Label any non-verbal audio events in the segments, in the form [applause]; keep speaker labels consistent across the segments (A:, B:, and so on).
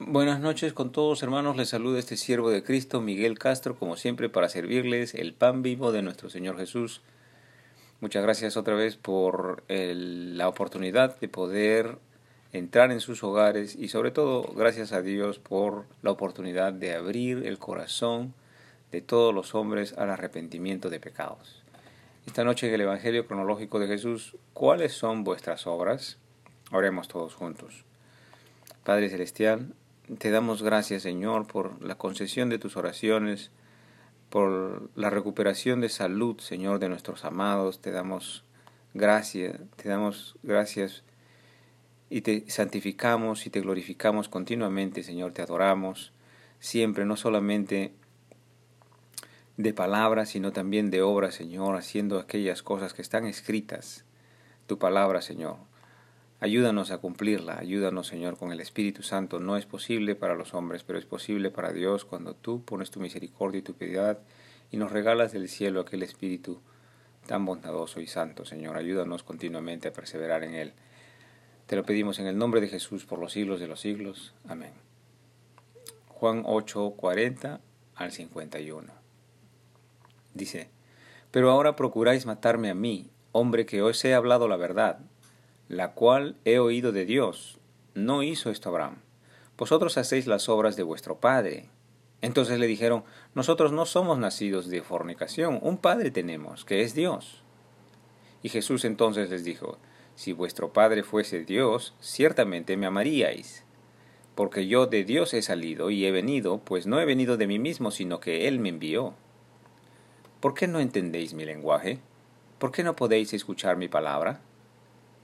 A: Buenas noches con todos hermanos, les saluda este siervo de Cristo, Miguel Castro, como siempre para servirles el pan vivo de nuestro Señor Jesús. Muchas gracias otra vez por el, la oportunidad de poder entrar en sus hogares y sobre todo gracias a Dios por la oportunidad de abrir el corazón de todos los hombres al arrepentimiento de pecados. Esta noche en el Evangelio cronológico de Jesús, ¿cuáles son vuestras obras? Oremos todos juntos. Padre Celestial, te damos gracias, Señor, por la concesión de tus oraciones, por la recuperación de salud, Señor, de nuestros amados. Te damos gracias, te damos gracias y te santificamos y te glorificamos continuamente, Señor. Te adoramos siempre, no solamente de palabras, sino también de obras, Señor, haciendo aquellas cosas que están escritas. Tu palabra, Señor. Ayúdanos a cumplirla, ayúdanos Señor con el Espíritu Santo. No es posible para los hombres, pero es posible para Dios cuando tú pones tu misericordia y tu piedad y nos regalas del cielo aquel Espíritu tan bondadoso y santo, Señor. Ayúdanos continuamente a perseverar en Él. Te lo pedimos en el nombre de Jesús por los siglos de los siglos. Amén. Juan 8, 40 al 51. Dice, Pero ahora procuráis matarme a mí, hombre que os he hablado la verdad la cual he oído de Dios. No hizo esto Abraham. Vosotros hacéis las obras de vuestro padre. Entonces le dijeron, nosotros no somos nacidos de fornicación, un padre tenemos, que es Dios. Y Jesús entonces les dijo, si vuestro padre fuese Dios, ciertamente me amaríais, porque yo de Dios he salido y he venido, pues no he venido de mí mismo, sino que Él me envió. ¿Por qué no entendéis mi lenguaje? ¿Por qué no podéis escuchar mi palabra?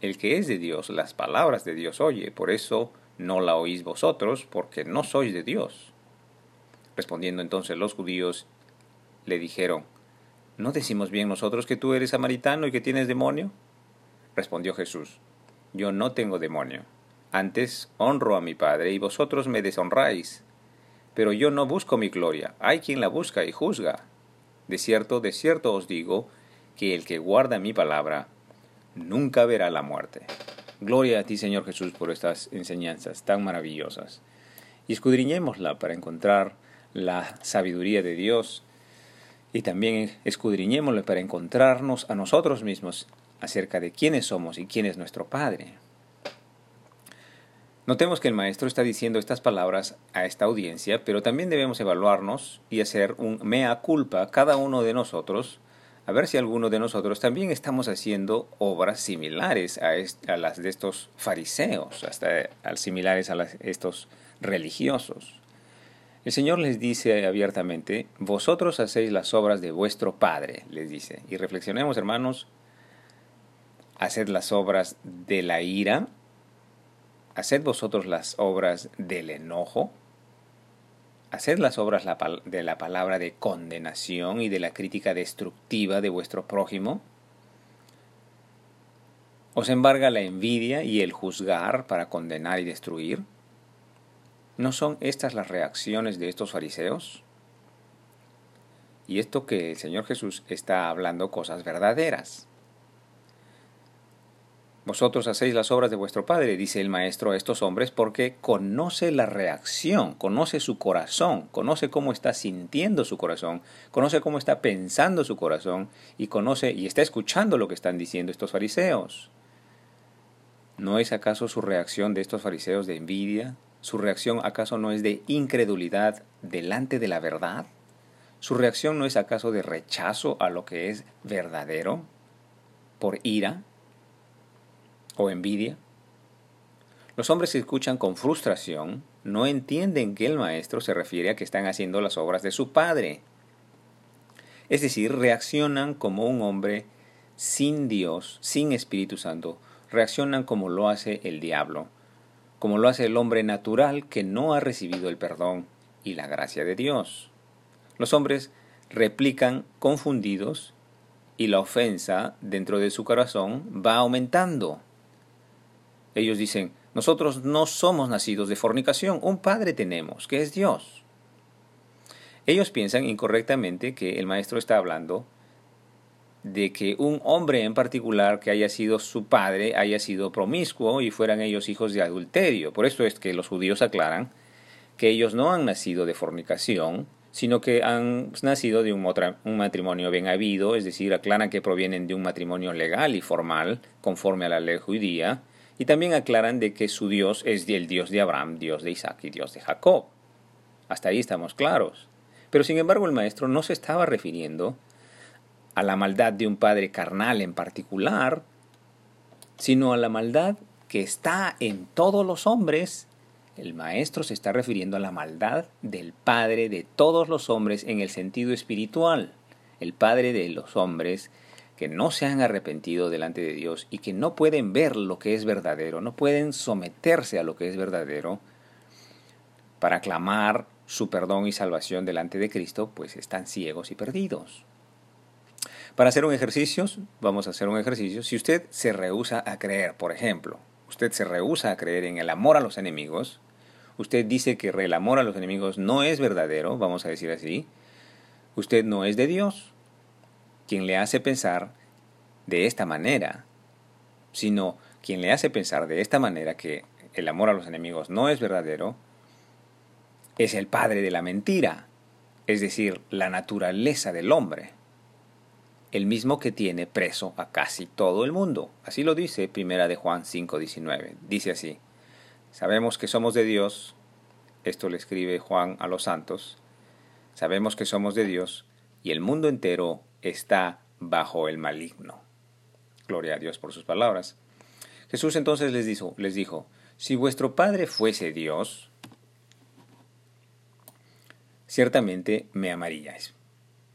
A: El que es de Dios, las palabras de Dios oye, por eso no la oís vosotros, porque no sois de Dios. Respondiendo entonces los judíos, le dijeron, ¿no decimos bien nosotros que tú eres samaritano y que tienes demonio? Respondió Jesús, yo no tengo demonio. Antes honro a mi Padre y vosotros me deshonráis. Pero yo no busco mi gloria, hay quien la busca y juzga. De cierto, de cierto os digo, que el que guarda mi palabra, nunca verá la muerte. Gloria a ti, Señor Jesús, por estas enseñanzas tan maravillosas. Y escudriñémosla para encontrar la sabiduría de Dios y también escudriñémosla para encontrarnos a nosotros mismos acerca de quiénes somos y quién es nuestro Padre. Notemos que el Maestro está diciendo estas palabras a esta audiencia, pero también debemos evaluarnos y hacer un mea culpa cada uno de nosotros a ver si alguno de nosotros también estamos haciendo obras similares a, las de estos fariseos, hasta similares a estos religiosos. El Señor les dice abiertamente, vosotros hacéis las obras de vuestro Padre, les dice. Y reflexionemos, hermanos, haced las obras de la ira, haced vosotros las obras del enojo, Haced las obras de la palabra de condenación y de la crítica destructiva de vuestro prójimo. ¿Os embarga la envidia y el juzgar para condenar y destruir? ¿No son estas las reacciones de estos fariseos? Y esto que el Señor Jesús está hablando cosas verdaderas. Vosotros hacéis las obras de vuestro Padre, dice el Maestro a estos hombres, porque conoce la reacción, conoce su corazón, conoce cómo está sintiendo su corazón, conoce cómo está pensando su corazón y conoce y está escuchando lo que están diciendo estos fariseos. ¿No es acaso su reacción de estos fariseos de envidia? ¿Su reacción acaso no es de incredulidad delante de la verdad? ¿Su reacción no es acaso de rechazo a lo que es verdadero? ¿Por ira? O envidia? Los hombres que escuchan con frustración no entienden que el maestro se refiere a que están haciendo las obras de su padre. Es decir, reaccionan como un hombre sin Dios, sin Espíritu Santo, reaccionan como lo hace el diablo, como lo hace el hombre natural que no ha recibido el perdón y la gracia de Dios. Los hombres replican confundidos y la ofensa dentro de su corazón va aumentando. Ellos dicen, nosotros no somos nacidos de fornicación, un Padre tenemos, que es Dios. Ellos piensan incorrectamente que el maestro está hablando de que un hombre en particular que haya sido su padre haya sido promiscuo y fueran ellos hijos de adulterio. Por eso es que los judíos aclaran que ellos no han nacido de fornicación, sino que han nacido de un, un, matrimonio bien habido, es decir, aclaran que provienen de un matrimonio legal y formal, conforme a la ley judía, y también aclaran de que su Dios es el Dios de Abraham, Dios de Isaac y Dios de Jacob. Hasta ahí estamos claros. Pero sin embargo el maestro no se estaba refiriendo a la maldad de un padre carnal en particular, sino a la maldad que está en todos los hombres el maestro se está refiriendo a la maldad del Padre de todos los hombres en el sentido espiritual, el Padre de los hombres que no se han arrepentido delante de Dios y que no pueden ver lo que es verdadero, no pueden someterse a lo que es verdadero para clamar su perdón y salvación delante de Cristo, pues están ciegos y perdidos. Para hacer un ejercicio, vamos a hacer un ejercicio. Si usted se rehúsa a creer, por ejemplo, usted se rehúsa a creer en el amor a los enemigos, usted dice que el amor a los enemigos no es verdadero, vamos a decir así, usted no es de Dios, quien le hace pensar de esta manera, sino quien le hace pensar de esta manera que el amor a los enemigos no es verdadero, es el padre de la mentira, es decir, la naturaleza del hombre, el mismo que tiene preso a casi todo el mundo. Así lo dice Primera de Juan 5:19. Dice así: Sabemos que somos de Dios, esto le escribe Juan a los santos, sabemos que somos de Dios y el mundo entero está bajo el maligno. Gloria a Dios por sus palabras. Jesús entonces les dijo, les dijo, si vuestro Padre fuese Dios, ciertamente me amaríais,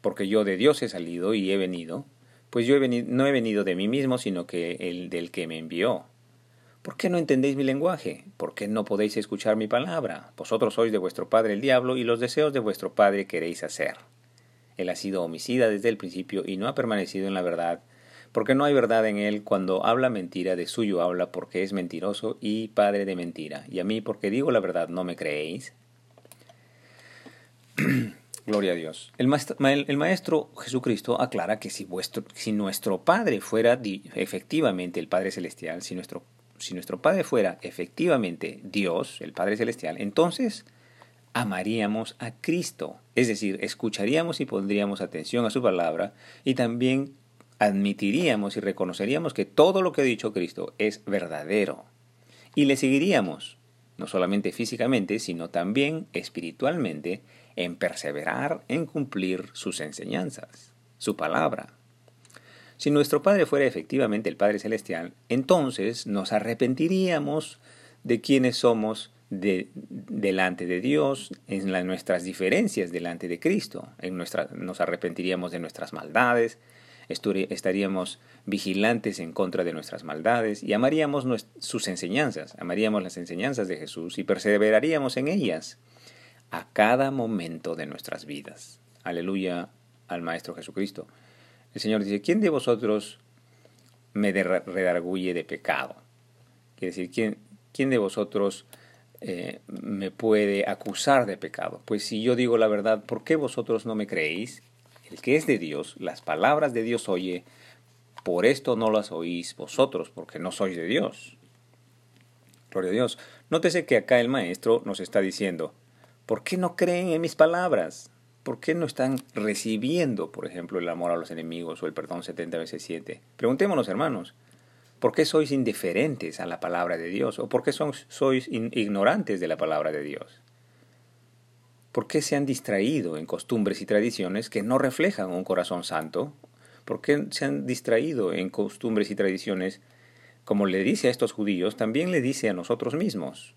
A: porque yo de Dios he salido y he venido, pues yo he venido, no he venido de mí mismo, sino que el del que me envió. ¿Por qué no entendéis mi lenguaje? ¿Por qué no podéis escuchar mi palabra? Vosotros sois de vuestro padre el diablo y los deseos de vuestro padre queréis hacer. Él ha sido homicida desde el principio y no ha permanecido en la verdad, porque no hay verdad en él cuando habla mentira, de suyo habla porque es mentiroso y padre de mentira. Y a mí, porque digo la verdad, ¿no me creéis? [clears throat] Gloria a Dios. El maestro, Jesucristo aclara que si, vuestro, si nuestro Padre fuera efectivamente el Padre Celestial, si nuestro si nuestro Padre fuera efectivamente Dios, el Padre Celestial, entonces amaríamos a Cristo. Es decir, escucharíamos y pondríamos atención a su palabra y también admitiríamos y reconoceríamos que todo lo que ha dicho Cristo es verdadero. Y le seguiríamos, no solamente físicamente, sino también espiritualmente, en perseverar en cumplir sus enseñanzas, su palabra. Si nuestro Padre fuera efectivamente el Padre Celestial, entonces nos arrepentiríamos de quienes somos delante de Dios, en nuestras diferencias delante de Cristo. En nuestra, nos arrepentiríamos de nuestras maldades, estaríamos vigilantes en contra de nuestras maldades y amaríamos sus enseñanzas, amaríamos las enseñanzas de Jesús y perseveraríamos en ellas a cada momento de nuestras vidas. Aleluya al Maestro Jesucristo. El Señor dice, ¿quién de vosotros me redarguye de pecado? Quiere decir, ¿quién, quién de vosotros eh, me puede acusar de pecado? Pues si yo digo la verdad, ¿por qué vosotros no me creéis? El que es de Dios, las palabras de Dios oye, por esto no las oís vosotros, porque no sois de Dios. Gloria a Dios. Nótese que acá el maestro nos está diciendo, ¿por qué no creen en mis palabras? ¿Por qué no están recibiendo, por ejemplo, el amor a los enemigos o el perdón 70 veces 7? Preguntémonos, hermanos, ¿por qué sois indiferentes a la palabra de Dios? ¿O por qué sois ignorantes de la palabra de Dios? ¿Por qué se han distraído en costumbres y tradiciones que no reflejan un corazón santo? ¿Por qué se han distraído en costumbres y tradiciones, como le dice a estos judíos, también le dice a nosotros mismos?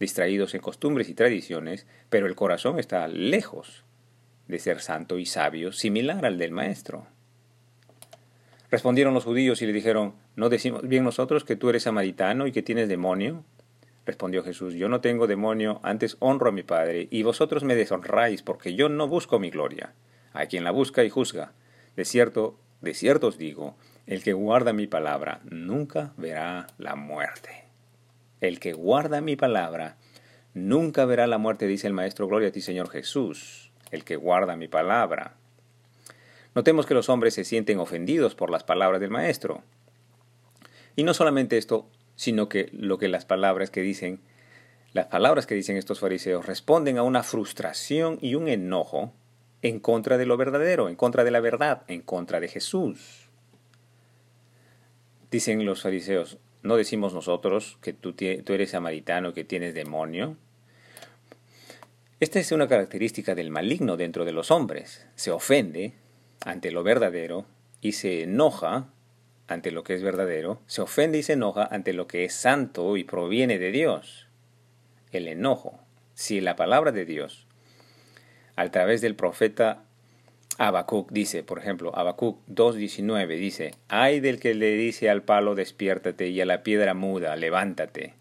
A: Distraídos en costumbres y tradiciones, pero el corazón está lejos de ser santo y sabio, similar al del Maestro. Respondieron los judíos y le dijeron, ¿no decimos bien nosotros que tú eres samaritano y que tienes demonio? respondió Jesús, yo no tengo demonio, antes honro a mi Padre, y vosotros me deshonráis, porque yo no busco mi gloria. A quien la busca y juzga. De cierto, de cierto os digo, el que guarda mi palabra nunca verá la muerte. El que guarda mi palabra nunca verá la muerte, dice el Maestro, gloria a ti, Señor Jesús, el que guarda mi palabra. Notemos que los hombres se sienten ofendidos por las palabras del Maestro. Y no solamente esto, sino que lo que las palabras que dicen, las palabras que dicen estos fariseos responden a una frustración y un enojo en contra de lo verdadero, en contra de la verdad, en contra de Jesús. Dicen los fariseos, ¿no decimos nosotros que tú, tú eres samaritano, que tienes demonio? Esta es una característica del maligno dentro de los hombres. Se ofende ante lo verdadero y se enoja ante lo que es verdadero, se ofende y se enoja ante lo que es santo y proviene de Dios. El enojo. Si la palabra de Dios, a través del profeta Habacuc dice, por ejemplo, Habacuc 2.19 dice, Ay del que le dice al palo despiértate y a la piedra muda levántate.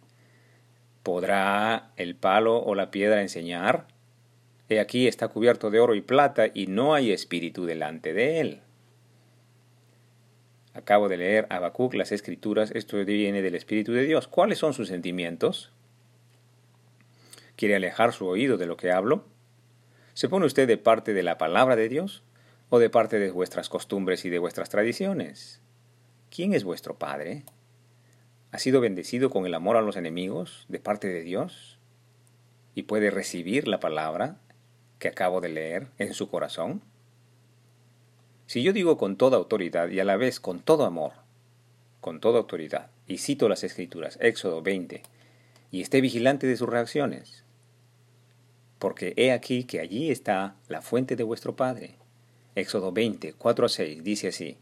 A: ¿Podrá el palo o la piedra enseñar? He aquí está cubierto de oro y plata y no hay espíritu delante de él. Acabo de leer Habacuc, las escrituras, esto viene del Espíritu de Dios. ¿Cuáles son sus sentimientos? ¿Quiere alejar su oído de lo que hablo? ¿Se pone usted de parte de la palabra de Dios o de parte de vuestras costumbres y de vuestras tradiciones? ¿Quién es vuestro Padre? ¿Ha sido bendecido con el amor a los enemigos de parte de Dios? ¿Y puede recibir la palabra que acabo de leer en su corazón? Si yo digo con toda autoridad y a la vez con todo amor, con toda autoridad, y cito las escrituras, Éxodo 20, y esté vigilante de sus reacciones, porque he aquí que allí está la fuente de vuestro Padre. Éxodo 20, 4 a 6 dice así,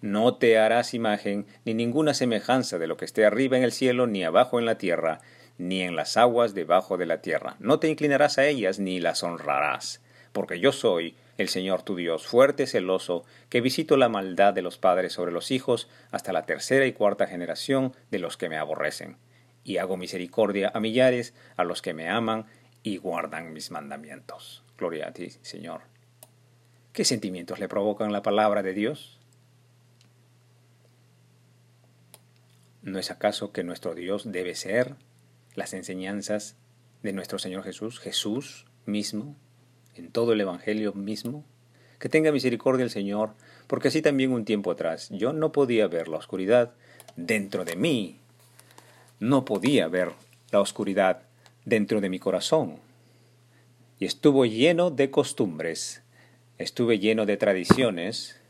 A: No te harás imagen ni ninguna semejanza de lo que esté arriba en el cielo, ni abajo en la tierra, ni en las aguas debajo de la tierra. No te inclinarás a ellas ni las honrarás, porque yo soy el Señor tu Dios, fuerte, celoso, que visito la maldad de los padres sobre los hijos hasta la tercera y cuarta generación de los que me aborrecen, y hago misericordia a millares, a los que me aman y guardan mis mandamientos. Gloria a ti, Señor. ¿Qué sentimientos le provocan la palabra de Dios? ¿No es acaso que nuestro Dios debe ser las enseñanzas de nuestro Señor Jesús, Jesús mismo, en todo el Evangelio mismo? Que tenga misericordia el Señor, porque así también un tiempo atrás yo no podía ver la oscuridad dentro de mí, no podía ver la oscuridad dentro de mi corazón. Y estuvo lleno de costumbres, estuve lleno de tradiciones,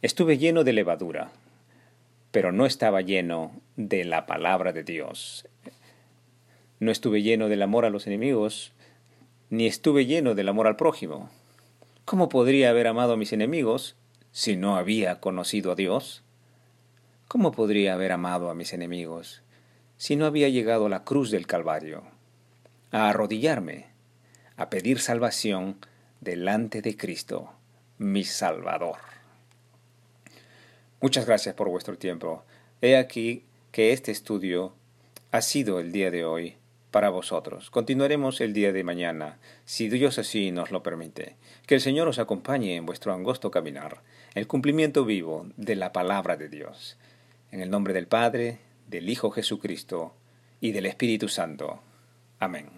A: estuve lleno de levadura, pero no estaba lleno de la palabra de Dios. No estuve lleno del amor a los enemigos, ni estuve lleno del amor al prójimo. ¿Cómo podría haber amado a mis enemigos si no había conocido a Dios? ¿Cómo podría haber amado a mis enemigos si no había llegado a la cruz del Calvario, a arrodillarme, a pedir salvación delante de Cristo, mi Salvador? Muchas gracias por vuestro tiempo. He aquí que este estudio ha sido el día de hoy para vosotros. Continuaremos el día de mañana, si Dios así nos lo permite. Que el Señor os acompañe en vuestro angosto caminar, el cumplimiento vivo de la palabra de Dios. En el nombre del Padre, del Hijo Jesucristo y del Espíritu Santo. Amén.